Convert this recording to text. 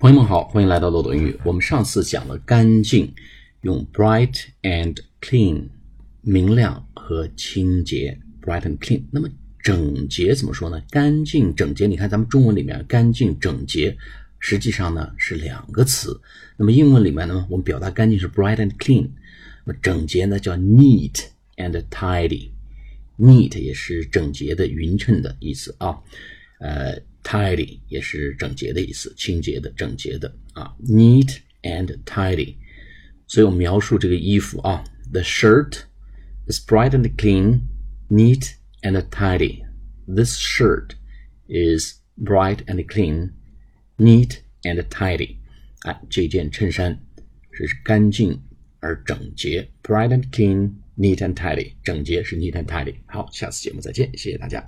朋友们好，欢迎来到漏斗英语。我们上次讲了干净，用 bright and clean，明亮和清洁，bright and clean。那么整洁怎么说呢？干净整洁，你看咱们中文里面干净整洁，实际上呢是两个词。那么英文里面呢，我们表达干净是 bright and clean，那么整洁呢叫 neat and tidy。neat 也是整洁的、匀称的意思啊，呃。tidy 也是整洁的意思，清洁的、整洁的啊，neat and tidy。所以我描述这个衣服啊，the shirt is bright and clean, neat and tidy. This shirt is bright and clean, neat and tidy. 啊，这件衬衫是干净而整洁，bright and clean, neat and tidy。整洁是 neat and tidy。好，下次节目再见，谢谢大家。